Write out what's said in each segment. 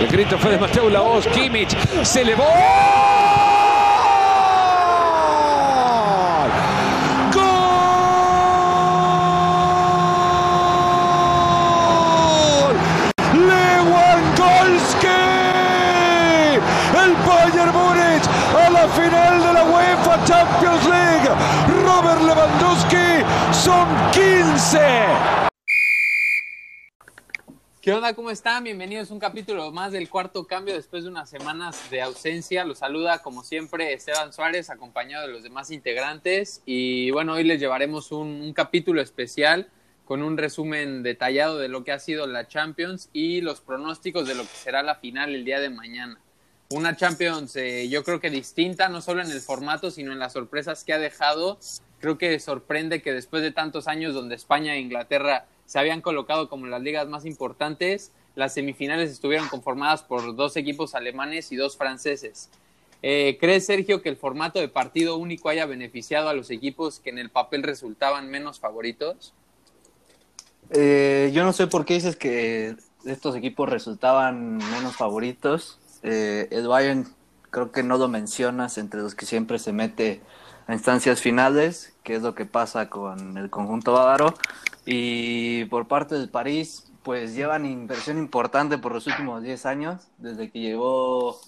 El grito fue de Mateo Laos, Kimmich se elevó. Final de la UEFA Champions League. Robert Lewandowski son 15. ¿Qué onda? ¿Cómo están? Bienvenidos a un capítulo más del cuarto cambio después de unas semanas de ausencia. Los saluda como siempre Esteban Suárez acompañado de los demás integrantes y bueno, hoy les llevaremos un, un capítulo especial con un resumen detallado de lo que ha sido la Champions y los pronósticos de lo que será la final el día de mañana. Una Champions eh, yo creo que distinta, no solo en el formato, sino en las sorpresas que ha dejado. Creo que sorprende que después de tantos años donde España e Inglaterra se habían colocado como las ligas más importantes. Las semifinales estuvieron conformadas por dos equipos alemanes y dos franceses. Eh, ¿Crees, Sergio, que el formato de partido único haya beneficiado a los equipos que en el papel resultaban menos favoritos? Eh, yo no sé por qué dices que estos equipos resultaban menos favoritos. Eh, creo que no lo mencionas entre los que siempre se mete a instancias finales, que es lo que pasa con el conjunto bávaro. Y por parte del París, pues llevan inversión importante por los últimos 10 años, desde que llegó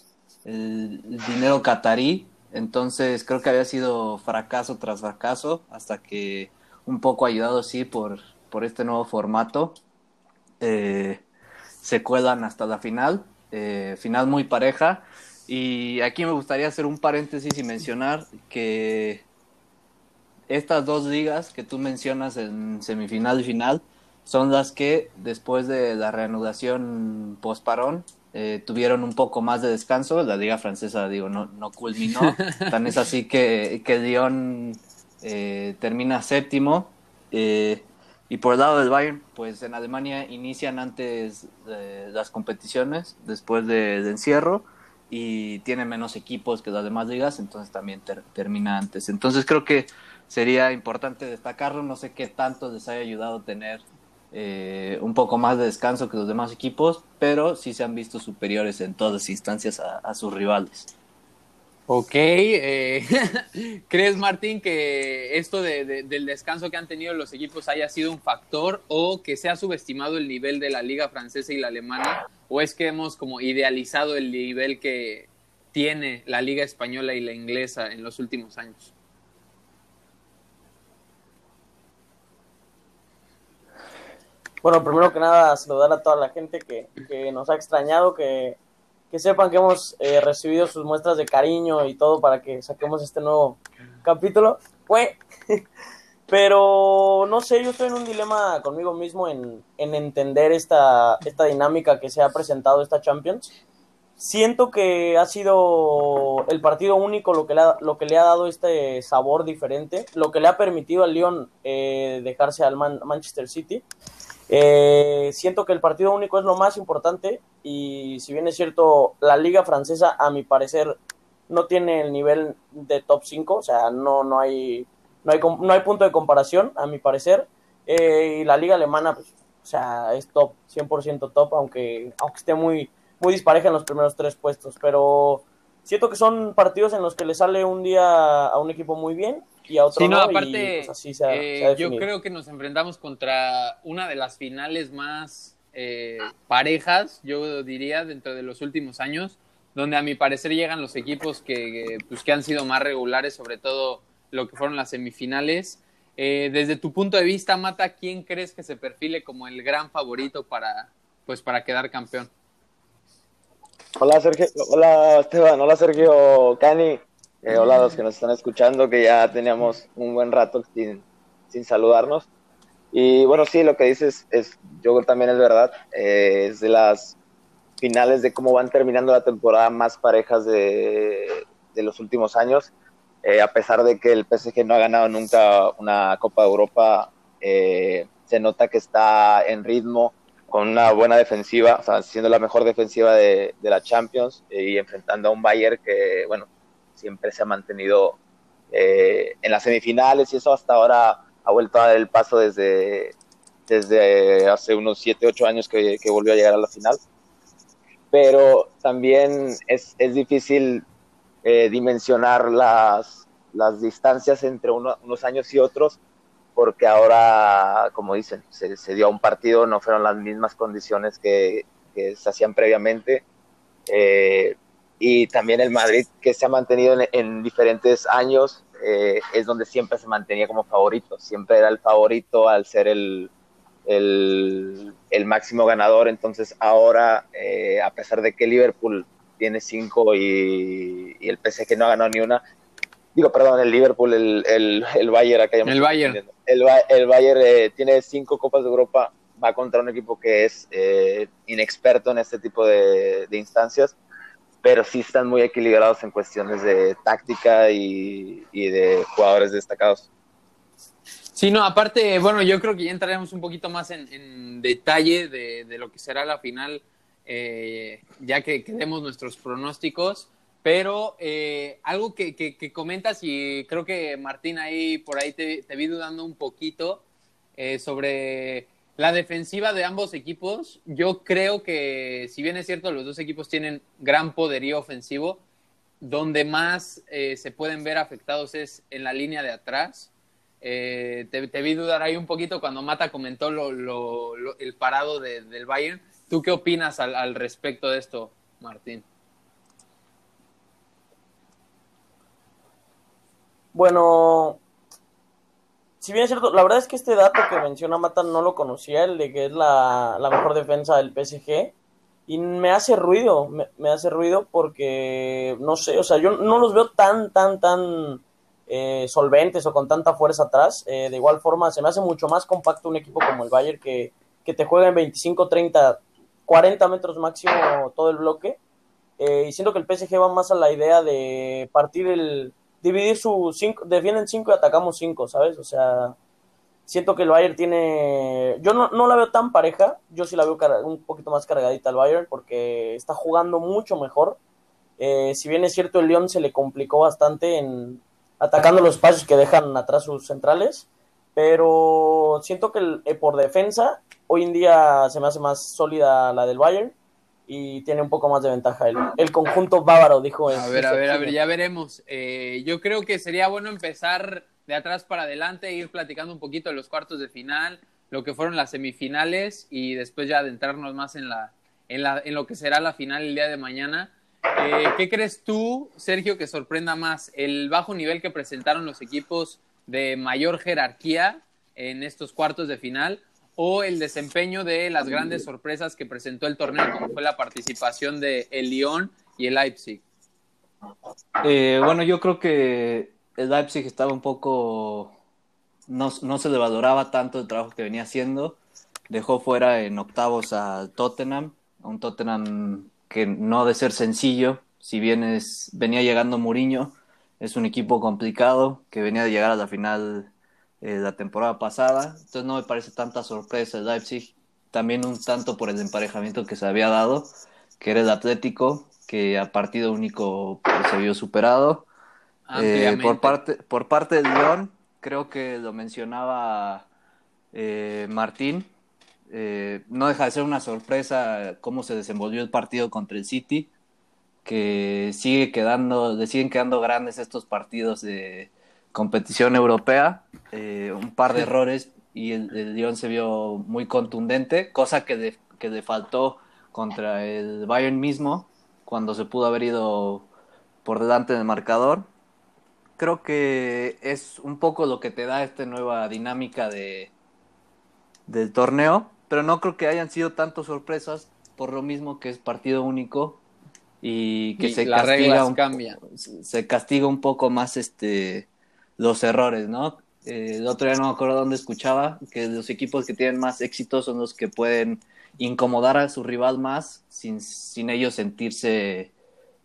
el, dinero catarí. Entonces creo que había sido fracaso tras fracaso, hasta que un poco ayudado, sí, por, por este nuevo formato, eh, se cuelan hasta la final. Eh, final muy pareja. Y aquí me gustaría hacer un paréntesis y mencionar que estas dos ligas que tú mencionas en semifinal y final son las que después de la reanudación post-parón eh, tuvieron un poco más de descanso. La liga francesa, digo, no, no culminó. Tan es así que, que Lyon eh, termina séptimo. Eh, y por el lado del Bayern, pues en Alemania inician antes eh, las competiciones, después de, de, encierro, y tiene menos equipos que las demás ligas, entonces también ter termina antes. Entonces creo que sería importante destacarlo, no sé qué tanto les haya ayudado tener eh, un poco más de descanso que los demás equipos, pero sí se han visto superiores en todas instancias a, sus rivales. Ok, eh, ¿crees Martín que esto de, del descanso que han tenido los equipos haya sido un factor o que se ha subestimado el nivel de la liga francesa y la alemana o es que hemos como idealizado el nivel que tiene la liga española y la inglesa en los últimos años? Bueno, primero que nada, saludar a toda la gente que, nos ha extrañado, que, que sepan que hemos eh, recibido sus muestras de cariño y todo para que saquemos este nuevo capítulo. Fue. Pero no sé, yo estoy en un dilema conmigo mismo en, en entender esta, esta dinámica que se ha presentado esta Champions. Siento que ha sido el partido único lo que le ha, lo que le ha dado este sabor diferente, lo que le ha permitido al Lyon eh, dejarse al Man Manchester City. Eh, siento que el partido único es lo más importante y si bien es cierto, la liga francesa a mi parecer no tiene el nivel de top 5, o sea, no, no, hay, no, hay, no hay punto de comparación a mi parecer. Eh, y la liga alemana, pues, o sea, es top, 100% top, aunque, aunque esté muy, muy dispareja en los primeros tres puestos, pero siento que son partidos en los que le sale un día a un equipo muy bien y a otro sí, no, no, aparte, y, pues, así se ha, eh, se ha yo creo que nos enfrentamos contra una de las finales más eh, parejas, yo diría, dentro de los últimos años, donde a mi parecer llegan los equipos que, pues, que han sido más regulares, sobre todo lo que fueron las semifinales. Eh, desde tu punto de vista, Mata, ¿quién crees que se perfile como el gran favorito para, pues, para quedar campeón? Hola Sergio, hola Esteban, hola Sergio Cani, eh, hola a los que nos están escuchando, que ya teníamos un buen rato sin, sin saludarnos. Y bueno, sí, lo que dices es, yo también es verdad, eh, es de las finales de cómo van terminando la temporada más parejas de, de los últimos años. Eh, a pesar de que el PSG no ha ganado nunca una Copa de Europa, eh, se nota que está en ritmo, con una buena defensiva, o sea, siendo la mejor defensiva de, de la Champions eh, y enfrentando a un Bayern que, bueno, siempre se ha mantenido eh, en las semifinales y eso hasta ahora ha vuelto a dar el paso desde, desde hace unos 7, 8 años que, que, volvió a llegar a la final. pero también es, es difícil eh, dimensionar las, las distancias entre unos años y otros, porque ahora, como dicen, se, se, dio un partido, no fueron las mismas condiciones que, que se hacían previamente. Eh, y también el Madrid, que se ha mantenido en, en diferentes años, eh, es donde siempre se mantenía como favorito, siempre era el favorito al ser el, el, el máximo ganador, entonces ahora, eh, a pesar de que Liverpool tiene cinco y, y, el PSG no ha ganado ni una, digo, perdón, el Liverpool, el, el, el Bayern, acá el Bayern, el, el Bayern eh, tiene cinco Copas de Europa, va contra un equipo que es eh, inexperto en este tipo de, de instancias, pero sí están muy equilibrados en cuestiones de táctica y, y, de jugadores destacados. Sí, no, aparte, bueno, yo creo que ya entraremos un poquito más en, detalle de, de, lo que será la final, eh, ya que, que, demos nuestros pronósticos, pero eh, algo que, que, comentas y creo que Martín ahí por ahí te, te vi dudando un poquito eh, sobre la defensiva de ambos equipos, yo creo que, si bien es cierto, los dos equipos tienen gran poderío ofensivo, donde más eh, se pueden ver afectados es en la línea de atrás. Eh, te, vi dudar ahí un poquito cuando Mata comentó lo, lo, el parado de, del Bayern. ¿Tú qué opinas al respecto de esto, Martín? Bueno, si bien es cierto, la verdad es que este dato que menciona Mata no lo conocía, el de que es la, la mejor defensa del PSG. Y me hace ruido, me, me, hace ruido porque, no sé, o sea, yo no los veo tan, tan, tan eh, solventes o con tanta fuerza atrás. Eh, de igual forma, se me hace mucho más compacto un equipo como el Bayern que, que te juega en 25, 30, 40 metros máximo todo el bloque. Eh, y siento que el PSG va más a la idea de partir el, dividir su cinco, defienden cinco y atacamos cinco, ¿sabes? O sea, siento que el Bayern tiene, yo no, no la veo tan pareja, yo sí la veo un poquito más cargadita al Bayern porque está jugando mucho mejor. Eh, si bien es cierto, el León se le complicó bastante en atacando los espacios que dejan atrás sus centrales, pero siento que eh, por defensa hoy en día se me hace más sólida la del Bayern y tiene un poco más de ventaja el, el conjunto bávaro, dijo. A ver, a ver, a ver, ya veremos. Eh, yo creo que sería bueno empezar de atrás para adelante, ir platicando un poquito de los cuartos de final, lo que fueron las semifinales y después ya adentrarnos más en, la, en, la, en lo que será la final el día de mañana. Eh, ¿Qué crees tú, Sergio, que sorprenda más? ¿El bajo nivel que presentaron los equipos de mayor jerarquía en estos cuartos de final o el desempeño de las grandes sorpresas que presentó el torneo, como fue la participación de el Lyon y el Leipzig? Eh, bueno, yo creo que el Leipzig estaba un poco, no, no, se le valoraba tanto el trabajo que venía haciendo, dejó fuera en octavos a Tottenham, un Tottenham que no de ser sencillo, si bien es, venía llegando Mourinho, es un equipo complicado que venía de llegar a la final eh, la temporada pasada, entonces no me parece tanta sorpresa el Leipzig, también un tanto por el emparejamiento que se había dado, que era el Atlético, que a partido único pues, se vio superado. Eh, por, parte, por parte del León, creo que lo mencionaba eh, Martín, eh, no deja de ser una sorpresa cómo se desenvolvió el partido contra el City, que sigue quedando, le siguen quedando grandes estos partidos de competición europea, eh, un par de errores y el, el, Lyon se vio muy contundente, cosa que, de, que le faltó contra el Bayern mismo, cuando se pudo haber ido por delante del marcador. Creo que es un poco lo que te da esta nueva dinámica de, del torneo, pero no creo que hayan sido tantas sorpresas por lo mismo que es partido único y que y se castiga un, se castiga un poco más este los errores, ¿no? Eh, el otro día no me acuerdo dónde escuchaba que los equipos que tienen más éxito son los que pueden incomodar a su rival más sin, sin ellos sentirse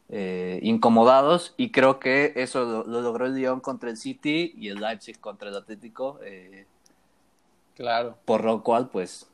eh, incomodados. Y creo que eso lo, lo, logró el Lyon contra el City y el Leipzig contra el Atlético eh, claro. por lo cual pues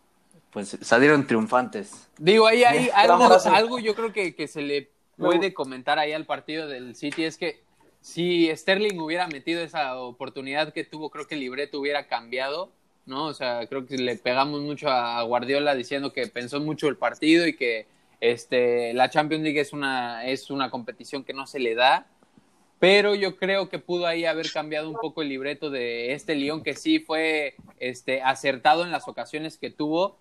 pues salieron triunfantes. Digo ahí hay algo, algo yo creo que, que se le puede comentar ahí al partido del City es que si Sterling hubiera metido esa oportunidad que tuvo, creo que el libreto hubiera cambiado, ¿no? O sea, creo que le pegamos mucho a Guardiola diciendo que pensó mucho el partido y que Este, la Champions League es una, es una competición que no se le da, pero yo creo que pudo ahí haber cambiado un poco el libreto de este Lyon que sí fue este, acertado en las ocasiones que tuvo,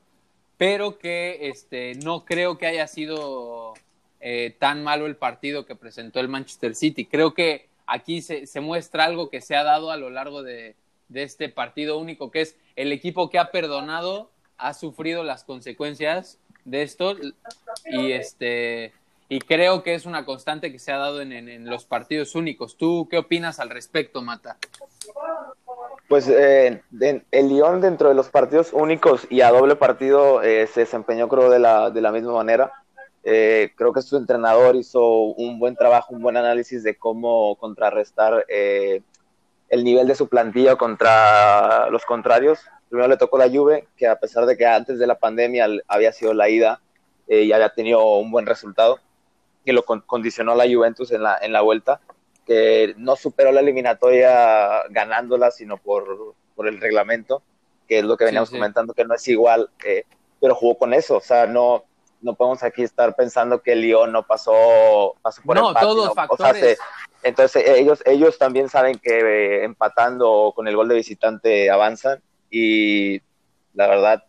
pero que este, no creo que haya sido eh, tan malo el partido que presentó el Manchester City. Creo que aquí se, se muestra algo que se ha dado a lo largo de, de este partido único, que es el equipo que ha perdonado, ha sufrido las consecuencias de esto y este y creo que es una constante que se ha dado en, en, los partidos únicos. ¿Tú qué opinas al respecto, Mata? Pues eh, el Lyon dentro de los partidos únicos y a doble partido eh, se desempeñó creo de la, de la misma manera. Eh, creo que su entrenador hizo un buen trabajo, un buen análisis de cómo contrarrestar eh, el nivel de su plantilla contra los contrarios primero le tocó la Juve, que a pesar de que antes de la pandemia había sido la ida eh, y había tenido un buen resultado, que lo con condicionó la Juventus en la, en la vuelta, que no superó la eliminatoria ganándola, sino por, por el reglamento, que es lo que veníamos sí, sí. comentando, que no es igual, eh, pero jugó con eso, o sea, no, no podemos aquí estar pensando que el Lyon no pasó, pasó por no, empate, todos ¿no? factores. O sea, se, entonces ellos, ellos también saben que eh, empatando con el gol de visitante avanzan y la verdad,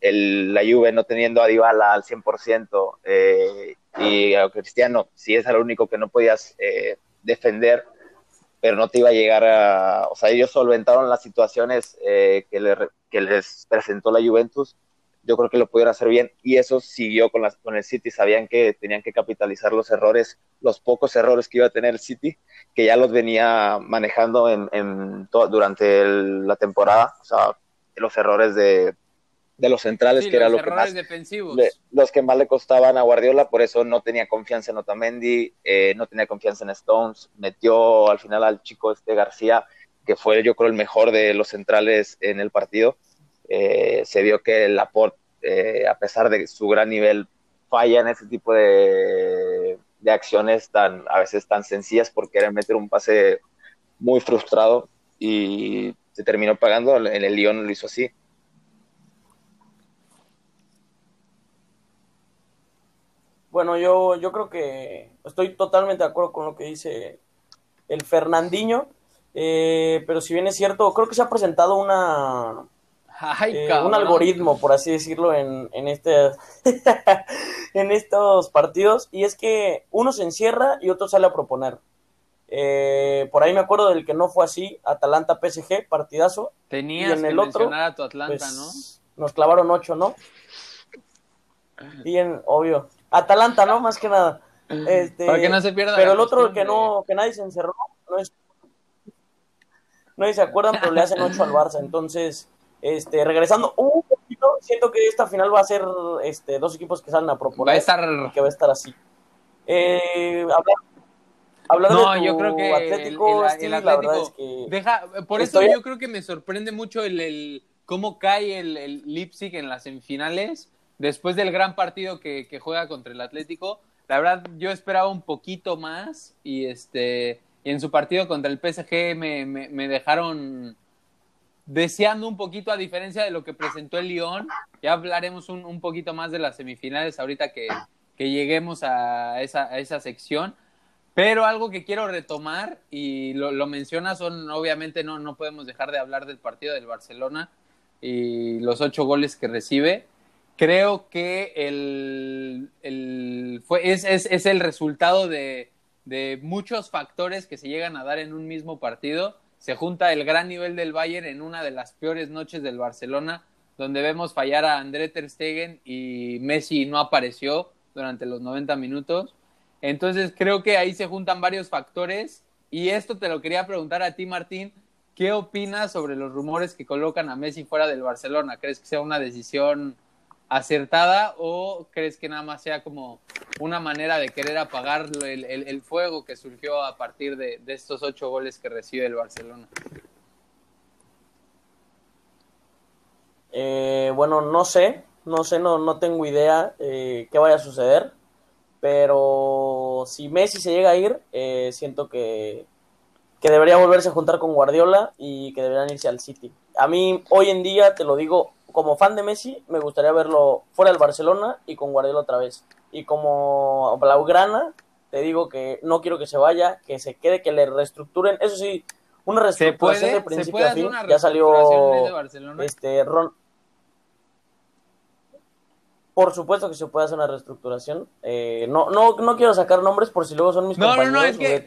el, la Juve no teniendo a Dybala al 100% eh, y a Cristiano, si es el único que no podías eh, defender, pero no te iba a llegar a... O sea, ellos solventaron las situaciones eh, que, le, que, les presentó la Juventus, yo creo que lo pudieron hacer bien y eso siguió con, las, con el City, sabían que tenían que capitalizar los errores, los pocos errores que iba a tener el City que ya los venía manejando en, en durante el, la temporada, o sea, los errores de, de los centrales, sí, que era lo que más, defensivos. Le, los que más le costaban a Guardiola, por eso no tenía confianza en Otamendi, eh, no tenía confianza en Stones, metió al final al chico este García, que fue yo creo el mejor de los centrales en el partido, eh, se vio que el Laporte, eh, a pesar de su gran nivel, falla en ese tipo de de acciones tan a veces tan sencillas por querer meter un pase muy frustrado y se terminó pagando. En el Lyon lo hizo así. Bueno, yo, yo creo que estoy totalmente de acuerdo con lo que dice el Fernandinho, eh, pero si bien es cierto, creo que se ha presentado una, Ay, eh, un algoritmo, por así decirlo, en, en, este, en estos partidos, y es que uno se encierra y otro sale a proponer. Eh, por ahí me acuerdo del que no fue así, Atalanta PSG, partidazo. Tenías y en que el otro, mencionar a tu Atlanta, pues, ¿no? Nos clavaron ocho, ¿no? Bien, obvio. Atalanta, ¿no? Más que nada. Este, Para que no se pierda. Pero el otro que no, que nadie se encerró, no es. Nadie se acuerdan, pero le hacen ocho al Barça. Entonces, este, regresando un poquito, siento que esta final va a ser este, dos equipos que salen a proponer. Va a estar. Que va a estar así. Eh, hablar, hablar no, de tu yo creo que Atlético, el, el, Atlético la verdad es que deja, por estoy... eso yo creo que me sorprende mucho el, el cómo cae el, el, Leipzig en las semifinales después del gran partido que, que, juega contra el Atlético. La verdad, yo esperaba un poquito más y este y en su partido contra el PSG me, me, me dejaron deseando un poquito a diferencia de lo que presentó el Lyon. Ya hablaremos un, un poquito más de las semifinales ahorita que, que lleguemos a esa, a esa sección. Pero algo que quiero retomar, y lo, lo mencionas, son obviamente no, no podemos dejar de hablar del partido del Barcelona y los ocho goles que recibe. Creo que el, el fue, es, es, es el resultado de, de muchos factores que se llegan a dar en un mismo partido. Se junta el gran nivel del Bayern en una de las peores noches del Barcelona, donde vemos fallar a André Ter Stegen y Messi no apareció durante los 90 minutos. Entonces creo que ahí se juntan varios factores y esto te lo quería preguntar a ti, Martín. ¿Qué opinas sobre los rumores que colocan a Messi fuera del Barcelona? ¿Crees que sea una decisión acertada o crees que nada más sea como una manera de querer apagar el, el, el fuego que surgió a partir de, de, estos ocho goles que recibe el Barcelona? Eh, bueno, no sé, no sé, no, no tengo idea eh, qué vaya a suceder, pero si Messi se llega a ir, eh, siento que, que debería volverse a juntar con Guardiola y que deberían irse al City. A mí, hoy en día, te lo digo, como fan de Messi, me gustaría verlo fuera del Barcelona y con Guardiola otra vez. Y como Blaugrana, te digo que no quiero que se vaya, que se quede, que le reestructuren. Eso sí, una reestructuración de principio a fin. Ya salió este Ron, por supuesto que se puede hacer una reestructuración. Eh, no, no, no quiero sacar nombres por si luego son mis compañeros. No, no, es que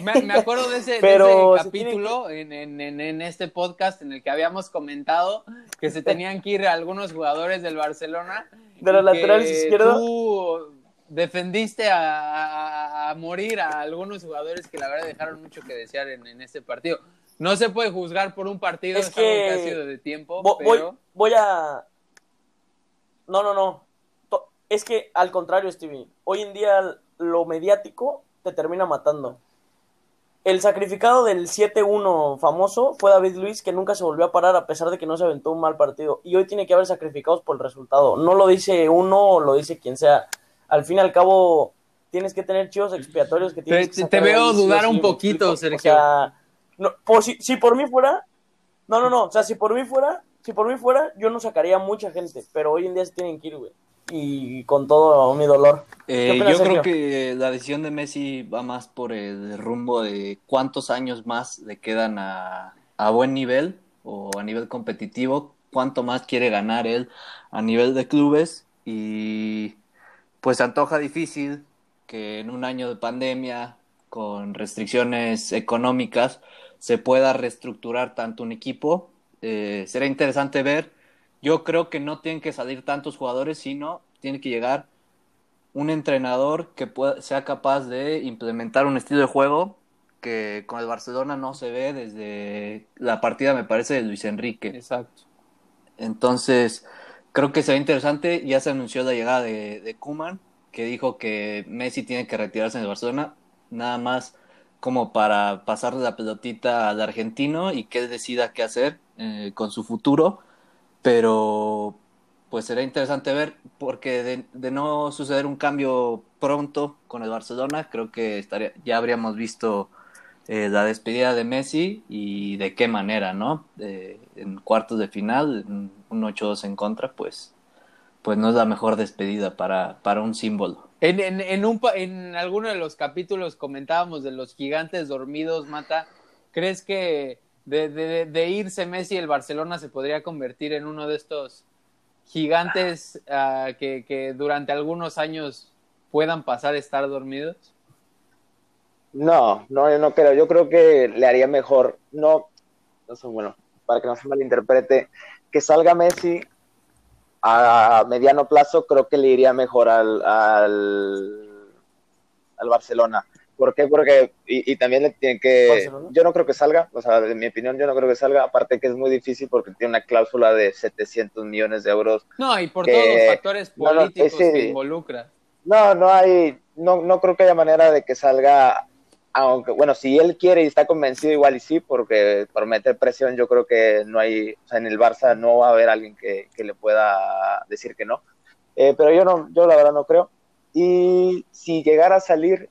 me, acuerdo de ese, capítulo en, en, en, este podcast en el que habíamos comentado que se tenían que ir algunos jugadores del Barcelona. De los laterales izquierdos. Tú defendiste a, a, morir a algunos jugadores que la verdad dejaron mucho que desear en, en este partido. No se puede juzgar por un partido, es que, ha sido de tiempo. Voy, voy a... No, no, no es que al contrario, Stevie, hoy en día lo mediático te termina matando. El sacrificado del 7-1 famoso fue David Luis, que nunca se volvió a parar a pesar de que no se aventó un mal partido. Y hoy tiene que haber sacrificados por el resultado. No lo dice uno, lo dice quien sea. Al fin y al cabo, tienes que tener chivos expiatorios que tienes te, te veo dudar un poquito, Sergio. O sea, no, si, si por mí fuera, no, no, no, o sea, si por mí fuera, si por mí fuera, yo no sacaría mucha gente, pero hoy en día se tienen que ir, güey y con todo mi dolor. Eh, yo creo que la decisión de Messi va más por el rumbo de cuántos años más le quedan a, a buen nivel o a nivel competitivo, cuánto más quiere ganar él a nivel de clubes y pues antoja difícil que en un año de pandemia con restricciones económicas se pueda reestructurar tanto un equipo. Eh, será interesante ver yo creo que no tienen que salir tantos jugadores, sino tiene que llegar un entrenador que pueda, sea capaz de implementar un estilo de juego que con el Barcelona no se ve desde la partida, me parece, de Luis Enrique. Exacto. Entonces, creo que será interesante. Ya se anunció la llegada de, de Kuman, que dijo que Messi tiene que retirarse en el Barcelona, nada más como para pasarle la pelotita al argentino y que él decida qué hacer eh, con su futuro pero pues será interesante ver porque de, no suceder un cambio pronto con el Barcelona, creo que estaría, ya habríamos visto eh, la despedida de Messi y de qué manera, ¿no? en cuartos de final, un 8-2 en contra, pues, pues no es la mejor despedida para, para un símbolo. En, en, en, un, en alguno de los capítulos comentábamos de los gigantes dormidos, Mata. ¿Crees que de, de, irse Messi, el Barcelona se podría convertir en uno de estos gigantes uh, que, que, durante algunos años puedan pasar a estar dormidos? No, no, yo no creo. Yo creo que le haría mejor, no, no sé, bueno, para que no se malinterprete, que salga Messi a mediano plazo, creo que le iría mejor al, al, al Barcelona. ¿Por qué? Porque, y, también le tiene que, yo no creo que salga, o sea, de mi opinión, yo no creo que salga, aparte que es muy difícil porque tiene una cláusula de 700 millones de euros. No, y por todos los factores políticos que involucra. No, no hay, no, no creo que haya manera de que salga, aunque, bueno, si él quiere y está convencido, igual y sí, porque por meter presión yo creo que no hay, o sea, en el Barça no va a haber alguien que, que le pueda decir que no. Eh, pero yo no, yo la verdad no creo. Y si llegara a salir,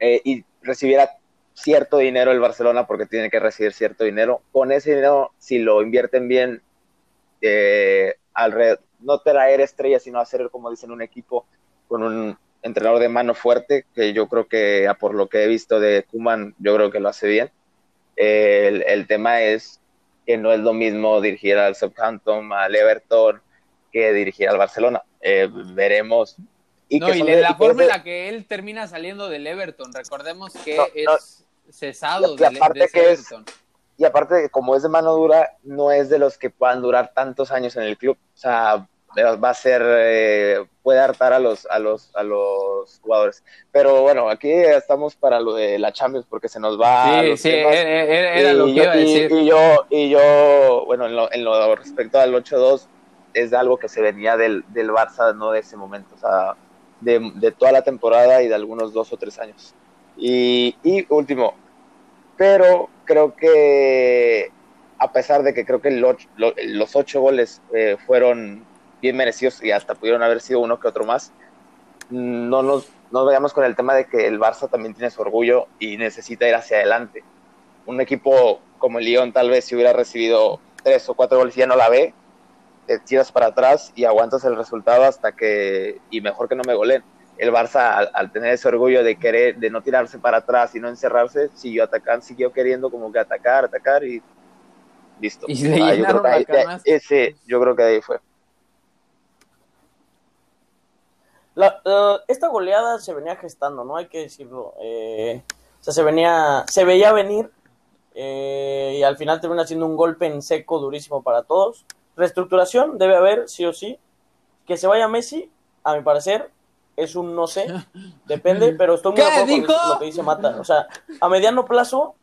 eh, y recibiera cierto dinero el Barcelona porque tiene que recibir cierto dinero. Con ese dinero, si lo invierten bien, eh, alrededor, no traer estrellas, sino hacer, como dicen, un equipo con un entrenador de mano fuerte, que yo creo que, por lo que he visto de Kuman, yo creo que lo hace bien. el, tema es que no es lo mismo dirigir al Southampton, al Everton, que dirigir al Barcelona. Eh, veremos y no, y la forma en la que él termina saliendo del Everton, recordemos que es cesado del, Everton. y aparte, como es de mano dura, no es de los que puedan durar tantos años en el club. O sea, va a ser, eh, puede hartar a los, a, los, a los jugadores. Pero bueno, aquí estamos para lo de la Champions porque se nos va. Sí, sí, era, lo que iba a decir. Y, yo, y yo, bueno, en lo, en lo respecto al 8-2, es de algo que se venía del, del Barça, no de ese momento. O sea, de, toda la temporada y de algunos dos o tres años. Y, último, pero creo que a pesar de que creo que los ocho goles eh, fueron bien merecidos y hasta pudieron haber sido uno que otro más, no nos, no veamos con el tema de que el Barça también tiene su orgullo y necesita ir hacia adelante. Un equipo como el Lyon tal vez si hubiera recibido tres o cuatro goles ya no la ve, te tiras para atrás y aguantas el resultado hasta que, y mejor que no me goleen. El Barça, al, tener ese orgullo de querer, de no tirarse para atrás y no encerrarse, siguió atacando, siguió queriendo como que atacar, atacar y listo. Y le ah, yo, creo que ese, yo creo que ahí fue. esta goleada se venía gestando, ¿no? Hay que decirlo. Eh, o sea, se venía, se veía venir eh, y al final termina siendo un golpe en seco durísimo para todos. Reestructuración debe haber, sí o sí. Que se vaya Messi, a mi parecer, es un no sé, depende, pero estoy muy de acuerdo con lo que dice Mata. O sea, a mediano plazo,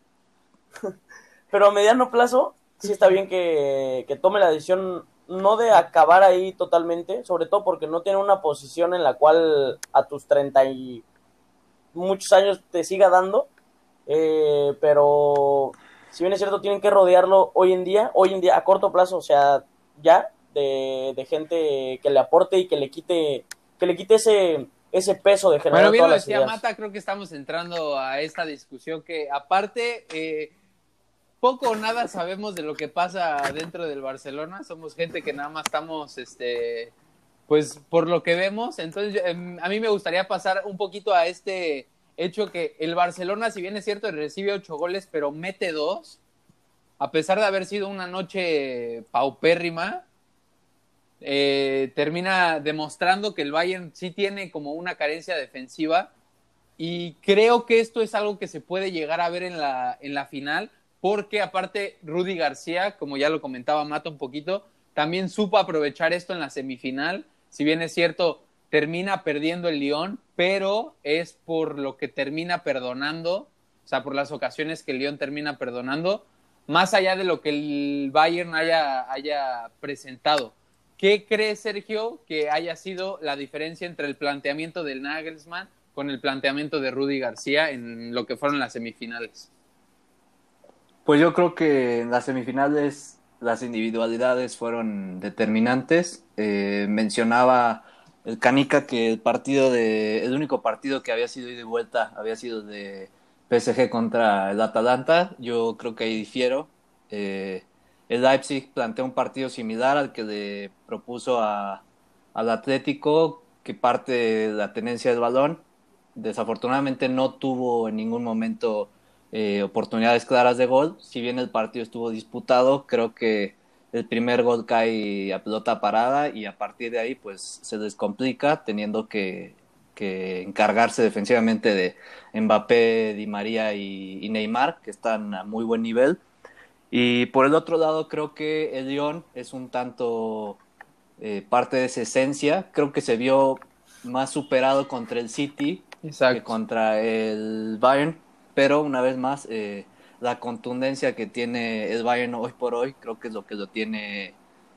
pero a mediano plazo, sí está bien que, que tome la decisión no de acabar ahí totalmente, sobre todo porque no tiene una posición en la cual a tus 30 y muchos años te siga dando, eh, pero si bien es cierto, tienen que rodearlo hoy en día, hoy en día a corto plazo, o sea, ya de, gente que le aporte y que le quite, que le quite ese, ese peso de generar. Bueno, bien lo decía Mata, creo que estamos entrando a esta discusión que aparte eh, poco o nada sabemos de lo que pasa dentro del Barcelona, somos gente que nada más estamos, este, pues por lo que vemos, entonces em, a mí me gustaría pasar un poquito a este hecho que el Barcelona, si bien es cierto, recibe ocho goles, pero mete dos, a pesar de haber sido una noche paupérrima, eh, termina demostrando que el Bayern sí tiene como una carencia defensiva y creo que esto es algo que se puede llegar a ver en la, en la final, porque aparte Rudy García, como ya lo comentaba Mata un poquito, también supo aprovechar esto en la semifinal, si bien es cierto, termina perdiendo el Lyon, pero es por lo que termina perdonando, o sea, por las ocasiones que el Lyon termina perdonando, más allá de lo que el Bayern haya, haya presentado. ¿Qué cree Sergio que haya sido la diferencia entre el planteamiento del Nagelsmann con el planteamiento de Rudy García en lo que fueron las semifinales? Pues yo creo que en las semifinales las individualidades fueron determinantes. Eh, mencionaba el Canica que el partido de el único partido que había sido ida y vuelta había sido de PSG contra el Atalanta yo creo que ahí difiero. Eh, el Leipzig plantea un partido similar al que le propuso a, al Atlético que parte de la tenencia del balón. Desafortunadamente no tuvo en ningún momento eh, oportunidades claras de gol. Si bien el partido estuvo disputado creo que el primer gol cae a pelota parada y a partir de ahí pues se descomplica teniendo que, encargarse defensivamente de Mbappé, Di María y, Neymar que están a muy buen nivel. Y por el otro lado creo que el Lyon es un tanto eh, parte de esa esencia. Creo que se vio más superado contra el City que contra el Bayern. Pero una vez más eh, la contundencia que tiene el Bayern hoy por hoy, creo que es lo que lo tiene,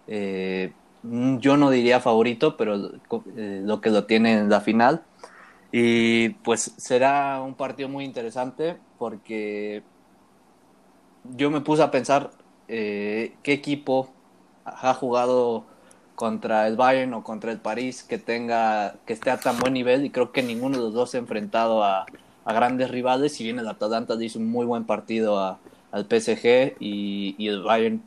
eh, yo no diría favorito, pero lo que lo tiene en la final. Y pues será un partido muy interesante porque yo me puse a pensar eh, qué equipo ha jugado contra el Bayern o contra el París que tenga que esté a tan buen nivel y creo que ninguno de los dos se ha enfrentado a, grandes rivales, si bien el Atalanta hizo un muy buen partido al PSG y, el Bayern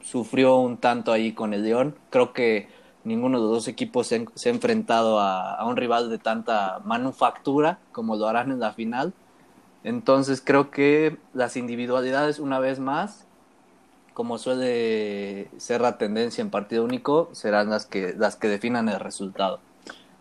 sufrió un tanto ahí con el León, creo que ninguno de los dos equipos se, ha enfrentado a, un rival de tanta manufactura como lo harán en la final. Entonces creo que las individualidades una vez más, como suele ser la tendencia en partido único, serán las que, las que definan el resultado.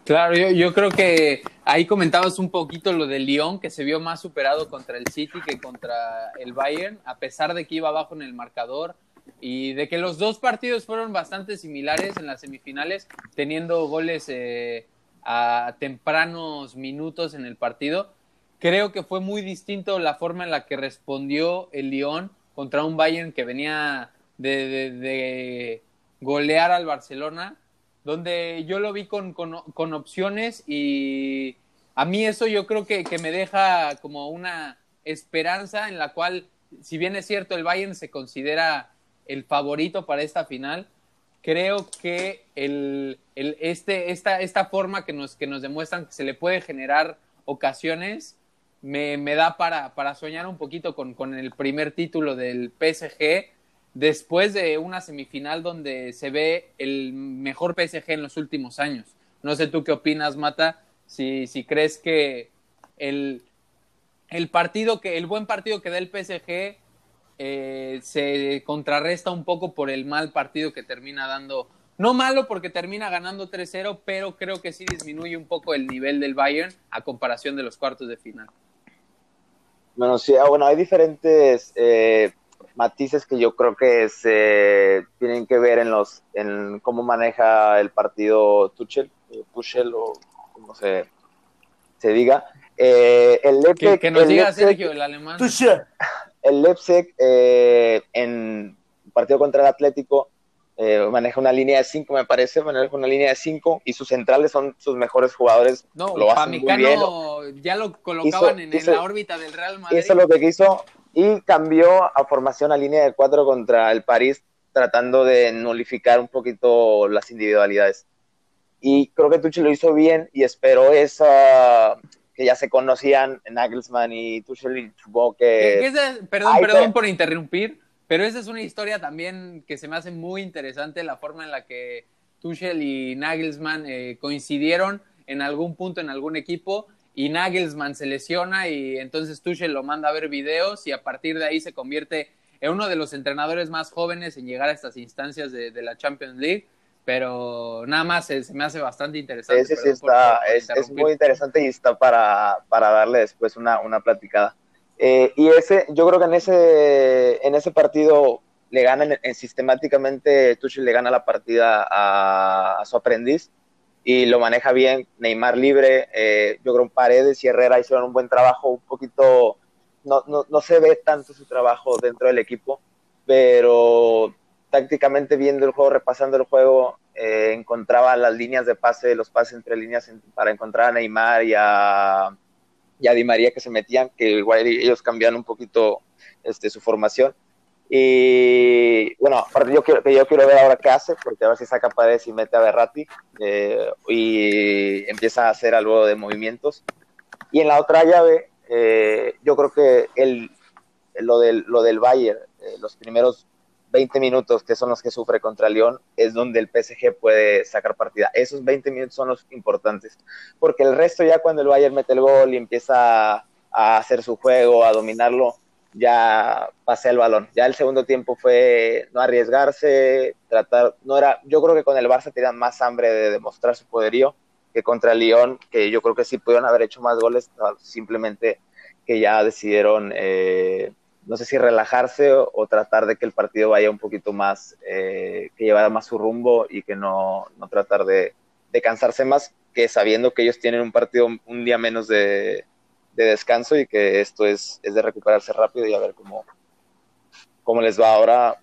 Claro, yo, yo, creo que ahí comentabas un poquito lo de Lyon, que se vio más superado contra el City que contra el Bayern, a pesar de que iba abajo en el marcador y de que los dos partidos fueron bastante similares en las semifinales, teniendo goles eh, a tempranos minutos en el partido. Creo que fue muy distinto la forma en la que respondió el Lyon contra un Bayern que venía de, de golear al Barcelona donde yo lo vi con, con, opciones y a mí eso yo creo que, que, me deja como una esperanza en la cual, si bien es cierto, el Bayern se considera el favorito para esta final, creo que el, el, este, esta, esta forma que nos, que nos demuestran que se le puede generar ocasiones me, me da para, para soñar un poquito con, con el primer título del PSG después de una semifinal donde se ve el mejor PSG en los últimos años. No sé tú qué opinas, Mata, si, si crees que el, el partido que, el buen partido que da el PSG eh, se contrarresta un poco por el mal partido que termina dando. No malo porque termina ganando 3-0, pero creo que sí disminuye un poco el nivel del Bayern a comparación de los cuartos de final. Bueno, sí, ah, bueno, hay diferentes eh, matices que yo creo que se tienen que ver en los en cómo maneja el partido Tuchel, eh, Tuchel o como se, se diga. Eh, el Leipzig, que, nos diga Sergio, el alemán. Tuchel. El Leipzig eh, en partido contra el Atlético eh, maneja una línea de 5, me parece, maneja una línea de 5 y sus centrales son sus mejores jugadores. No, lo hacen muy bien. ya lo colocaban en, la órbita del Real Madrid. Hizo lo que quiso y cambió a formación a línea de 4 contra el París, tratando de nulificar un poquito las individualidades. Y creo que Tuchel lo hizo bien y esperó esa que ya se conocían Nagelsmann y Tuchel y supongo que... perdón, perdón por interrumpir, pero esa es una historia también que se me hace muy interesante, la forma en la que Tuchel y Nagelsmann eh, coincidieron en algún punto en algún equipo y Nagelsmann se lesiona y entonces Tuchel lo manda a ver videos y a partir de ahí se convierte en uno de los entrenadores más jóvenes en llegar a estas instancias de la Champions League pero nada más se, me hace bastante interesante. Ese sí está, es, muy interesante y está para, para darle después una, una platicada. Eh, y ese, yo creo que en ese, en ese partido le ganan en, sistemáticamente, Tuchel le gana la partida a, su aprendiz y lo maneja bien, Neymar libre, eh, yo creo que Paredes y Herrera hicieron un buen trabajo, un poquito, no, no, no se ve tanto su trabajo dentro del equipo, pero tácticamente viendo el juego, repasando el juego, eh, encontraba las líneas de pase, los pases entre líneas para encontrar a Neymar y a, Di María que se metían, que igual ellos cambian un poquito este, su formación. Y bueno, aparte yo quiero, yo quiero ver ahora qué hace, porque a ver si saca Paredes y mete a Berratti eh, y empieza a hacer algo de movimientos. Y en la otra llave, eh, yo creo que el, lo, del, lo del Bayern, los primeros 20 minutos, que son los que sufre contra León, es donde el PSG puede sacar partida. Esos 20 minutos son los importantes, porque el resto ya cuando el Bayern mete el gol y empieza a hacer su juego, a dominarlo, ya pasé el balón. Ya el segundo tiempo fue no arriesgarse, tratar, no era, yo creo que con el Barça tenían más hambre de demostrar su poderío que contra el León, que yo creo que sí pudieron haber hecho más goles, simplemente que ya decidieron eh, no sé si relajarse o, tratar de que el partido vaya un poquito más, eh, que llevara más su rumbo y que no, no tratar de, cansarse más, que sabiendo que ellos tienen un partido un día menos de, descanso y que esto es, es, de recuperarse rápido y a ver cómo, cómo les va ahora,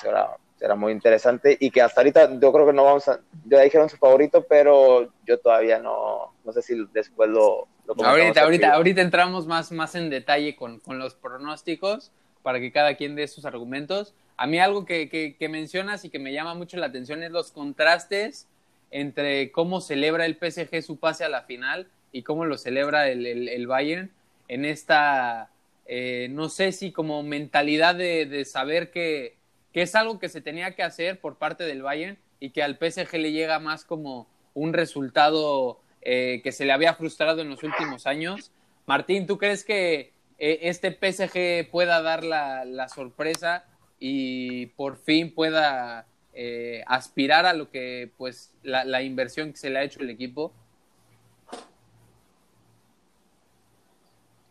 será, será muy interesante y que hasta ahorita yo creo que no vamos a, ya dijeron su favorito, pero yo todavía no, no sé si después lo, ahorita, ahorita, ahorita entramos más, más en detalle con, los pronósticos para que cada quien dé sus argumentos. A mí algo que, mencionas y que me llama mucho la atención es los contrastes entre cómo celebra el PSG su pase a la final y cómo lo celebra el, Bayern en esta, eh, no sé si como mentalidad de, saber que, que, es algo que se tenía que hacer por parte del Bayern y que al PSG le llega más como un resultado eh, que se le había frustrado en los últimos años. Martín, ¿tú crees que eh, este PSG pueda dar la, sorpresa y por fin pueda eh, aspirar a lo que, pues, la, inversión que se le ha hecho el equipo?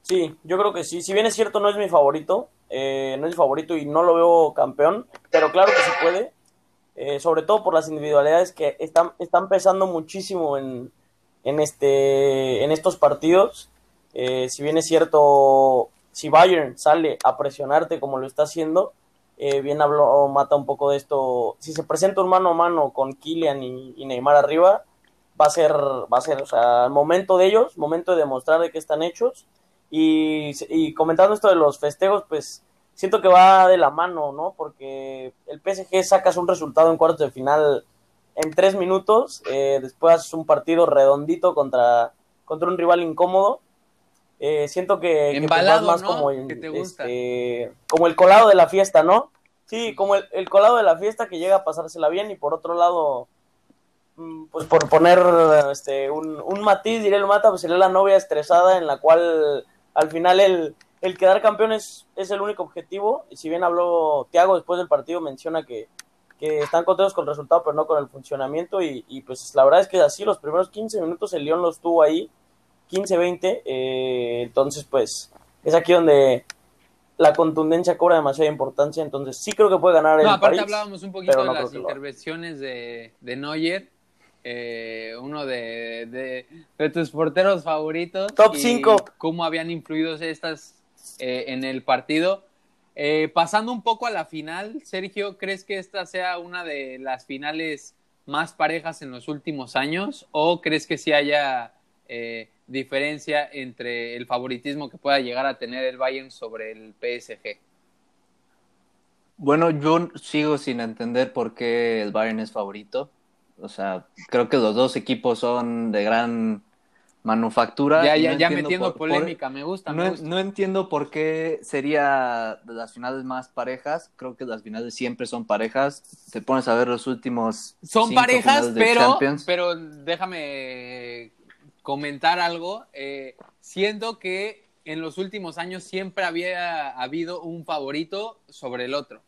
Sí, yo creo que sí. Si bien es cierto, no es mi favorito, no es mi favorito y no lo veo campeón, pero claro que se puede, sobre todo por las individualidades que están, están pesando muchísimo en, en, este, en estos partidos. Eh, si bien es cierto, si Bayern sale a presionarte como lo está haciendo, eh, bien habló, mata un poco de esto. Si se presenta un mano a mano con Kylian y, Neymar arriba, va a ser, va a ser, o sea, momento de ellos, momento de demostrar de qué están hechos. Y, y comentando esto de los festejos, pues siento que va de la mano, ¿no? Porque el PSG sacas un resultado en cuartos de final en tres minutos, eh, después haces un partido redondito contra, contra un rival incómodo. Eh, siento que, Embalado, más como, este, como el colado de la fiesta, ¿no? Sí, como el, el colado de la fiesta que llega a pasársela bien y por otro lado, mm, pues por poner este un, un matiz, diré el mata, pues sería la novia estresada en la cual al final el, el quedar campeón es, es el único objetivo. Y si bien habló Tiago después del partido, menciona que, que están contentos con el resultado, pero no con el funcionamiento. Y, y, pues la verdad es que así, los primeros 15 minutos el León los tuvo ahí, 15-20. Eh, entonces, pues es aquí donde la contundencia cobra demasiada importancia. Entonces, sí creo que puede ganar el No, aparte París, hablábamos un poquito no de las intervenciones de, de Neuer, eh, uno de, de, de tus porteros favoritos. Top y cinco. Cómo habían influido estas eh, en el partido. Eh, pasando un poco a la final, Sergio, ¿crees que esta sea una de las finales más parejas en los últimos años? ¿O crees que sí haya eh, diferencia entre el favoritismo que pueda llegar a tener el Bayern sobre el PSG? Bueno, yo sigo sin entender por qué el Bayern es favorito. O sea, creo que los dos equipos son de gran manufactura. Ya, ya, no ya entiendo metiendo por- por- polémica, me gusta, me No, gusta. no entiendo por qué sería las finales más parejas. Creo que las finales siempre son parejas. Te pones a ver los últimos. Son cinco parejas, pero, pero déjame comentar algo. Eh, siento que en los últimos años siempre había habido un favorito sobre el otro.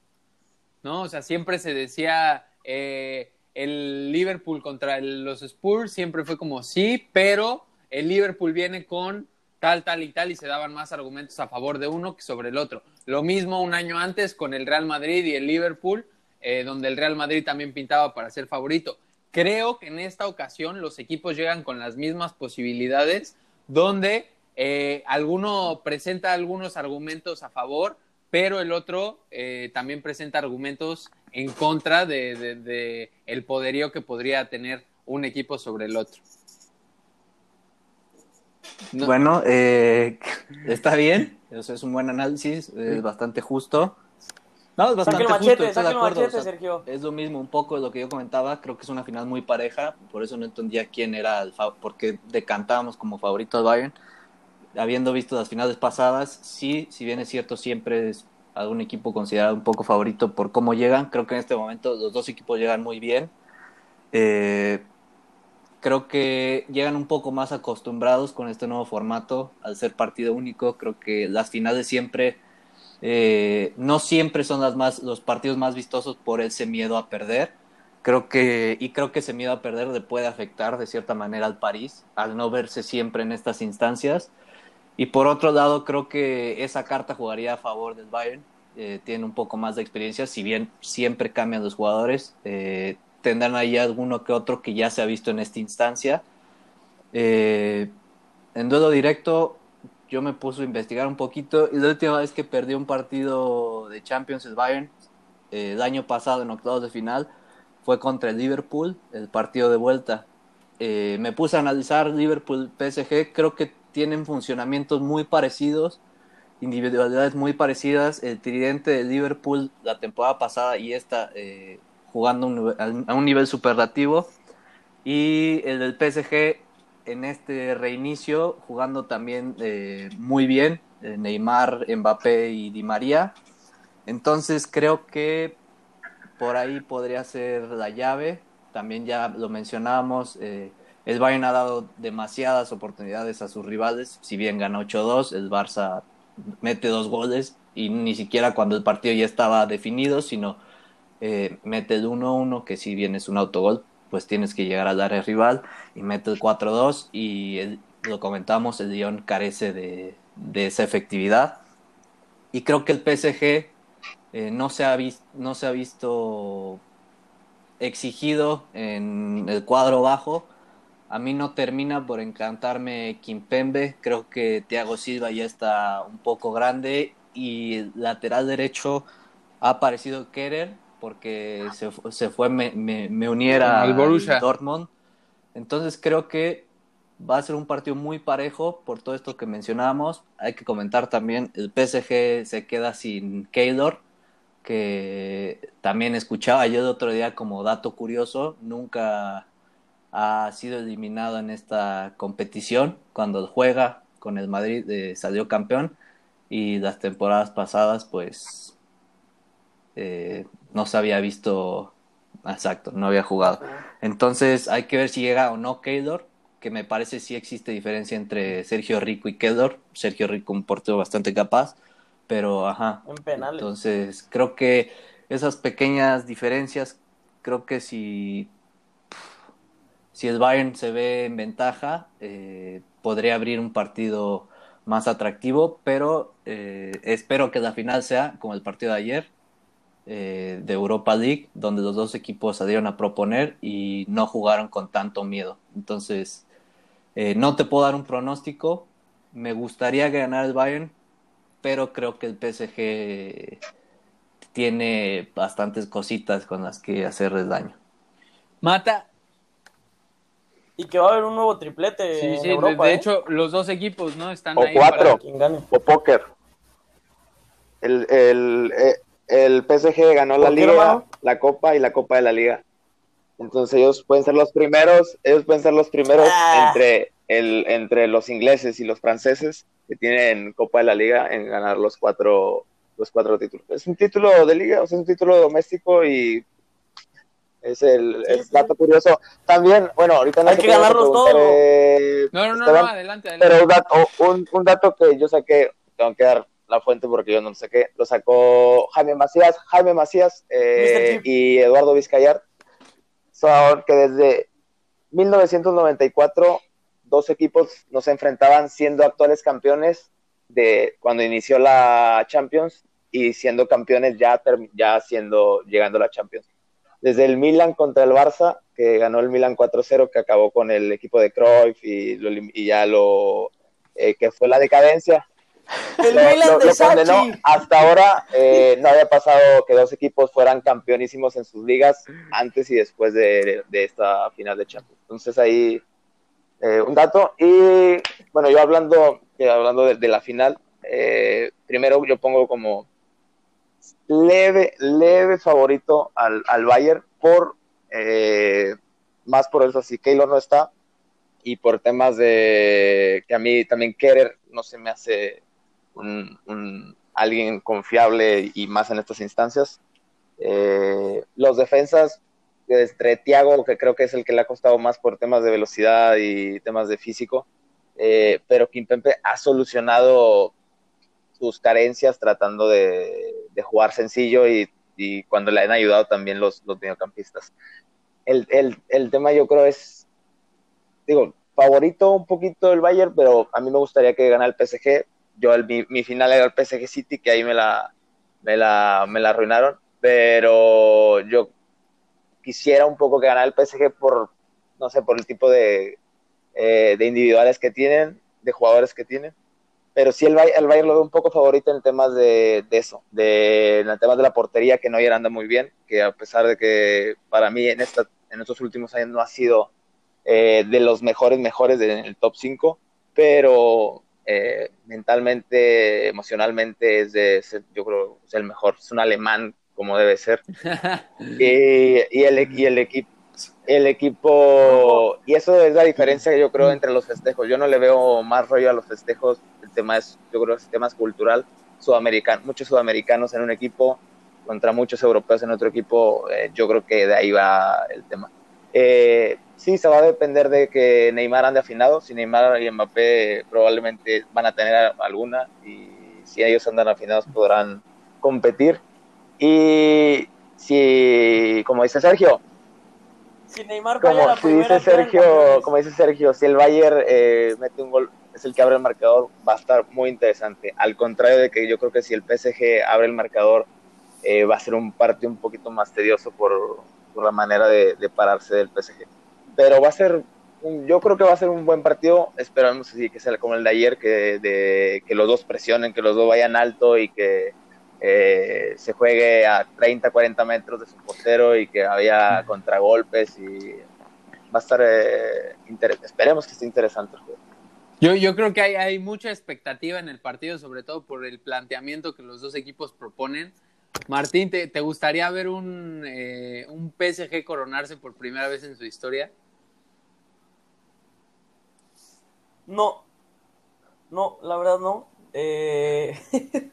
¿No? O sea, siempre se decía eh, el Liverpool contra el- los Spurs, siempre fue como sí, pero el Liverpool viene con tal, tal y tal y se daban más argumentos a favor de uno que sobre el otro. Lo mismo un año antes con el Real Madrid y el Liverpool, eh, donde el Real Madrid también pintaba para ser favorito. Creo que en esta ocasión los equipos llegan con las mismas posibilidades, donde eh, alguno presenta algunos argumentos a favor, pero el otro eh, también presenta argumentos en contra de, de- el poderío que podría tener un equipo sobre el otro. No- Bueno, eh, está bien. Eso es un buen análisis. Es bastante justo. No, es bastante Saque el justo. machete, estoy de saque el acuerdo. machete, o sea, Sergio. Es lo mismo, un poco de lo que yo comentaba. Creo que es una final muy pareja. Por eso no entendía quién era el porque decantábamos como favorito al Bayern. Habiendo visto las finales pasadas, sí, si bien es cierto, siempre es algún equipo considerado un poco favorito por cómo llegan. Creo que en este momento los dos equipos llegan muy bien. Eh, creo que llegan un poco más acostumbrados con este nuevo formato al ser partido único. Creo que las finales siempre, eh, no siempre son las más, los partidos más vistosos por ese miedo a perder. Creo que, y creo que ese miedo a perder le puede afectar de cierta manera al París, al no verse siempre en estas instancias. Y por otro lado, creo que esa carta jugaría a favor del Bayern. Eh, tiene un poco más de experiencia, si bien siempre cambian los jugadores. eh, tendrán ahí alguno que otro que ya se ha visto en esta instancia. Eh, en duelo directo, yo me puse a investigar un poquito y la última vez que perdió un partido de Champions el Bayern, eh, el año pasado en octavos de final, fue contra el Liverpool, el partido de vuelta. Eh, me puse a analizar Liverpool PSG, creo que tienen funcionamientos muy parecidos, individualidades muy parecidas. El tridente de Liverpool la temporada pasada y esta jugando a un nivel superlativo. Y el del PSG en este reinicio jugando también eh, muy bien. eh, Neymar, Mbappé y Di María. Entonces creo que por ahí podría ser la llave. También ya lo mencionábamos. eh, el Bayern ha dado demasiadas oportunidades a sus rivales. Si bien ganó 8-2, el Barça mete dos goles y ni siquiera cuando el partido ya estaba definido, sino mete el 1-1, que si bien es un autogol, pues tienes que llegar al área rival y mete el 4-2 y lo comentamos, el Lyon carece de, de esa efectividad. Y creo que el PSG eh, no, se ha visto exigido en el cuadro bajo. A mí no termina por encantarme Kimpembe. Creo que Thiago Silva ya está un poco grande y lateral derecho ha aparecido Kerer porque se, se fue me, me, me uniera Al. Dortmund. Entonces creo que va a ser un partido muy parejo por todo esto que mencionábamos. Hay que comentar también, el PSG se queda sin Keylor, que también escuchaba yo el otro día como dato curioso, nunca ha sido eliminado en esta competición. Cuando juega con el Madrid eh, salió campeón y las temporadas pasadas pues eh, no se había visto, exacto, no había jugado. Entonces hay que ver si llega o no Keylor, que me parece sí existe diferencia entre Sergio Rico y Keylor. Sergio Rico un portero bastante capaz, pero ajá. En penales. Entonces creo que esas pequeñas diferencias, creo que si, si el Bayern se ve en ventaja, eh, podría abrir un partido más atractivo, pero eh, espero que la final sea como el partido de ayer eh, de Europa League, donde los dos equipos salieron a proponer y no jugaron con tanto miedo. Entonces, eh, no te puedo dar un pronóstico. Me gustaría ganar el Bayern, pero creo que el PSG tiene bastantes cositas con las que hacerles daño. Mata, Y que va a haber un nuevo triplete sí, en sí, de- Europa, de, ¿eh? hecho, los dos equipos, ¿no? Están O ahí cuatro. para- o póker. El, el, eh, el PSG ganó la ¿Por qué, liga, hermano? la copa y la copa de la liga. Entonces ellos pueden ser los primeros, ellos pueden ser los primeros Ah. entre el, entre los ingleses y los franceses que tienen copa de la liga en ganar los cuatro, los cuatro títulos. Es un título de liga, o sea, es un título doméstico y es el, Sí, el sí. dato curioso. También, bueno, ahorita no Hay que ganarlos todos. No, no, no, Esteban, no, adelante, adelante. pero un dato, un, un dato que yo saqué, tengo que dar la fuente porque yo no lo saqué, lo sacó Jaime Macías, Jaime Macías eh, y Eduardo Vizcayar. Son que desde 1994 dos equipos nos enfrentaban siendo actuales campeones de cuando inició la Champions y siendo campeones ya, ya siendo llegando a la Champions. Desde el Milan contra el Barça, que ganó el Milan 4-0, que acabó con el equipo de Cruyff y, lo y ya lo eh, que fue la decadencia. El lo- lo condenó. Hasta ahora eh, no había pasado que dos equipos fueran campeonísimos en sus ligas antes y después de, de esta final de Champions. Entonces ahí eh, un dato. Y bueno, yo hablando, eh, hablando de, de la final, eh, primero yo pongo como leve, leve favorito al, al Bayern por eh, más por eso si Keylor no está y por temas de que a mí también Kerer no se me hace un, alguien confiable y más en estas instancias. Eh, los defensas, entre Thiago, que creo que es el que le ha costado más por temas de velocidad y temas de físico, eh, pero Kimpempe ha solucionado sus carencias tratando de, jugar sencillo y, y cuando le han ayudado también los, los mediocampistas. El, el, el tema yo creo es, digo, favorito un poquito el Bayern, pero a mí me gustaría que ganara el PSG. Yo el, mi, final era el PSG City, que ahí me la, me la, me la arruinaron, pero yo quisiera un poco que ganara el PSG por, no sé, por el tipo de, eh, de individuales que tienen, de jugadores que tienen. Pero sí el, el Bayern lo veo un poco favorito en temas de, de eso, de, en temas de la portería, que Neuer anda muy bien, que a pesar de que para mí en, esta, en estos últimos años no ha sido eh, de los mejores, mejores del top 5, pero eh, mentalmente, emocionalmente es de, es yo creo, es el mejor, es un alemán como debe ser. Y, y el, y el equipo el equipo y eso es la diferencia que yo creo entre los festejos. Yo no le veo más rollo a los festejos el tema es yo creo que el tema es cultural. Sudamericano muchos sudamericanos en un equipo contra muchos europeos en otro equipo eh, yo creo que de ahí va el tema eh, sí se va a depender de que Neymar ande afinado. Si Neymar y Mbappé probablemente van a tener alguna y si ellos andan afinados podrán competir. Y si como dice Sergio Si Neymar como la si dice Sergio, como dice Sergio, si el Bayern eh, mete un gol, es el que abre el marcador, va a estar muy interesante. Al contrario de que yo creo que si el PSG abre el marcador, eh, va a ser un partido un poquito más tedioso por, por la manera de, de pararse del PSG. Pero va a ser, yo creo que va a ser un buen partido. Esperamos así que sea como el de ayer, que, de, que los dos presionen, que los dos vayan alto y que eh, se juegue a 30, 40 metros de su portero y que haya contragolpes y va a estar eh, esperemos que esté interesante el juego. Yo, yo creo que hay, hay mucha expectativa en el partido, sobre todo por el planteamiento que los dos equipos proponen. Martín, ¿te, gustaría ver un, eh, un PSG coronarse por primera vez en su historia? No, no, la verdad no. Eh,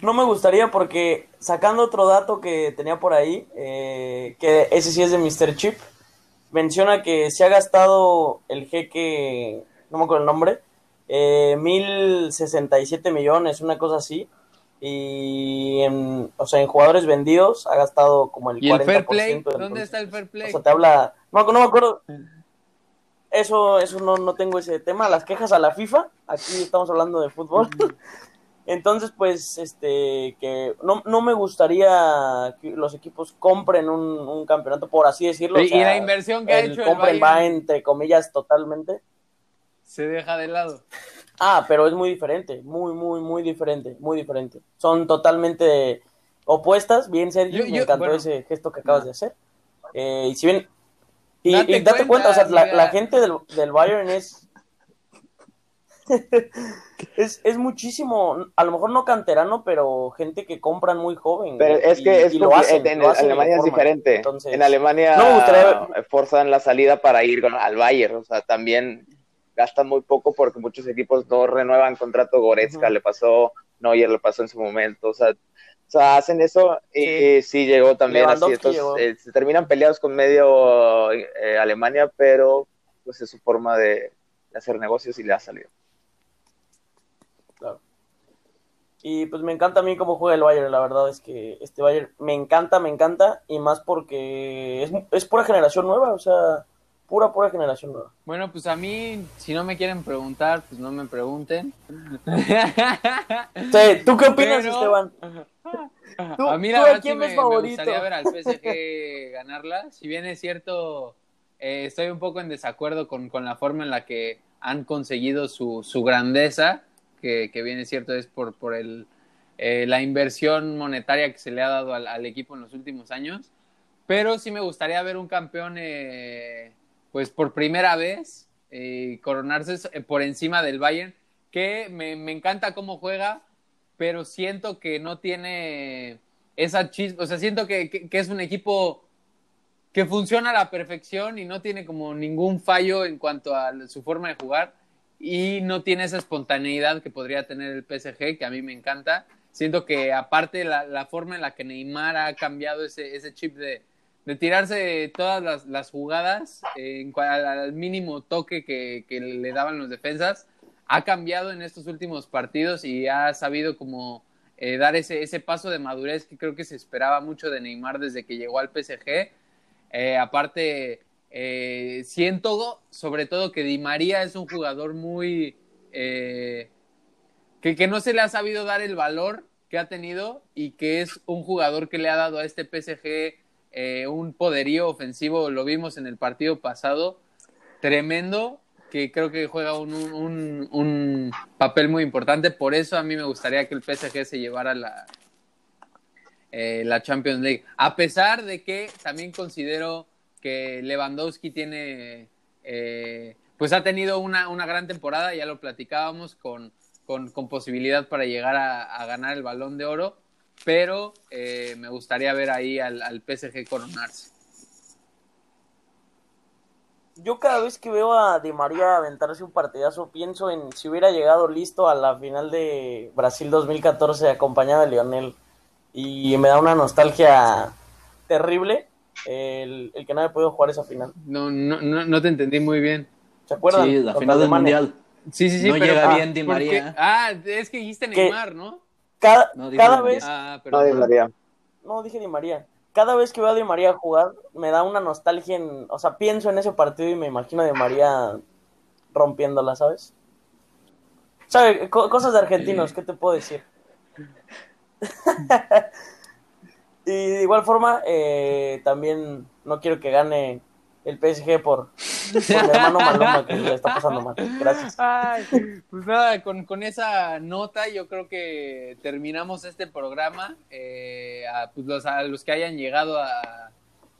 no me gustaría porque sacando otro dato que tenía por ahí, eh, que ese sí es de Mr. Chip, menciona que se ha gastado el jeque, no me acuerdo el nombre, eh, 1067 millones, una cosa así. Y en, o sea, en jugadores vendidos ha gastado como el ¿Y el 40%. fair play? ¿Dónde está el fair play? O sea, te habla. No, no me acuerdo. Eso, eso no, no tengo ese tema. Las quejas a la FIFA. Aquí estamos hablando de fútbol. Entonces, pues, este, que no, no me gustaría que los equipos compren un, un campeonato, por así decirlo. Y- o sea, y la inversión que ha el hecho el compren Bayern. va entre comillas totalmente. Se deja de lado. Ah, pero es muy diferente, muy, muy, muy diferente, muy diferente. Son totalmente opuestas. Bien, Sergio, Yo- me encantó bueno. ese gesto que acabas de hacer. Eh, y si bien... Y Date y date, cuenta, cuenta, o sea, la, gente del, del Bayern es... es... Es muchísimo, a lo mejor no canterano, pero gente que compran muy joven. Pero es que y- es y lo hacen, en, lo hacen Alemania es diferente. Entonces, en Alemania no forzan la salida para ir al Bayern, o sea, también gastan muy poco porque muchos equipos no renuevan contrato Goretzka, le pasó, Neuer le pasó en su momento, o sea, o sea hacen eso y Sí. sí, llegó también así, llegó. eh, se terminan peleados con medio eh, Alemania, pero pues es su forma de, de hacer negocios y le ha salido. Claro. Y pues me encanta a mí cómo juega el Bayern, la verdad es que este Bayern me encanta, me encanta, y más porque es, es pura generación nueva, o sea, pura, pura generación nueva. Bueno, pues a mí, si no me quieren preguntar, pues no me pregunten. Sí, ¿Tú qué opinas, Pero- Esteban? ¿Tú, a mí tú la a verdad sí me, ves me favorito? gustaría ver al PSG ganarla. Si bien es cierto, eh, estoy un poco en desacuerdo con, con la forma en la que han conseguido su, su grandeza, que, que bien es cierto es por, por el, eh, la inversión monetaria que se le ha dado al, al equipo en los últimos años. Pero sí me gustaría ver un campeón, eh, pues por primera vez, eh, coronarse eh, por encima del Bayern, que me, me encanta cómo juega, pero siento que no tiene esa chispa, o sea, siento que, que- que es un equipo que funciona a la perfección y no tiene como ningún fallo en cuanto a su forma de jugar y no tiene esa espontaneidad que podría tener el PSG, que a mí me encanta. Siento que aparte la, la forma en la que Neymar ha cambiado ese, ese chip de, de tirarse todas las, jugadas al, mínimo toque que, le daban los defensas, ha cambiado en estos últimos partidos y ha sabido como eh, dar ese, ese paso de madurez que creo que se esperaba mucho de Neymar desde que llegó al PSG. Eh, aparte, eh, siento sobre todo que Di María es un jugador muy... que, que no se le ha sabido dar el valor que ha tenido y que es un jugador que le ha dado a este PSG eh, un poderío ofensivo, lo vimos en el partido pasado, tremendo, que creo que juega un, un- un papel muy importante, por eso a mí me gustaría que el PSG se llevara la, eh, la Champions League, a pesar de que también considero que Lewandowski tiene, eh, pues ha tenido una, una gran temporada, ya lo platicábamos, con, con, con posibilidad para llegar a, a ganar el balón de oro, pero eh, me gustaría ver ahí al, al PSG coronarse. Yo cada vez que veo a Di María aventarse un partidazo, pienso en si hubiera llegado listo a la final de Brasil 2014 acompañado de Lionel. Y me da una nostalgia terrible el, el que no haya podido jugar esa final. No, no, no, no te entendí muy bien. ¿Se acuerdan? Sí, la final del. Mundial. Sí, sí, sí, No pero llega ah, bien Di. María. Ah, es que dijiste Neymar, ¿no? Cada, No, dije cada vez, Ah, No, perdón. Di María. no dije Di María. Cada vez que veo a Di María jugar, me da una nostalgia en, o sea, pienso en ese partido y me imagino a Di María rompiéndola, ¿sabes? ¿Sabe? Co- cosas de argentinos, ¿qué te puedo decir? y de igual forma, eh, también no quiero que gane el PSG por, le está pasando mal. Gracias. Pues nada, con, con esa nota yo creo que terminamos este programa. Eh, a, pues los, a los que hayan llegado a,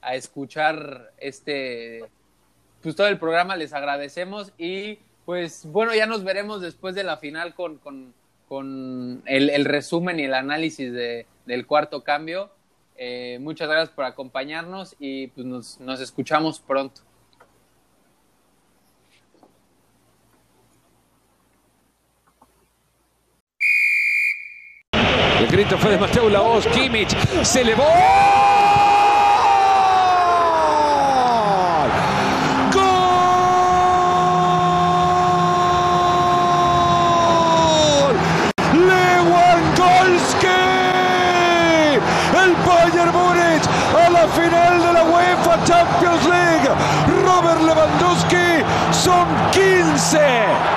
a escuchar este, pues todo el programa les agradecemos y pues bueno, ya nos veremos después de la final con, con, con el, el resumen y el análisis de, del cuarto cambio. Eh, muchas gracias por acompañarnos y pues, nos, escuchamos pronto. El grito fue de Mateo Laoz, Kimmich se elevó. A la final de la UEFA Champions League. Robert Lewandowski son 15.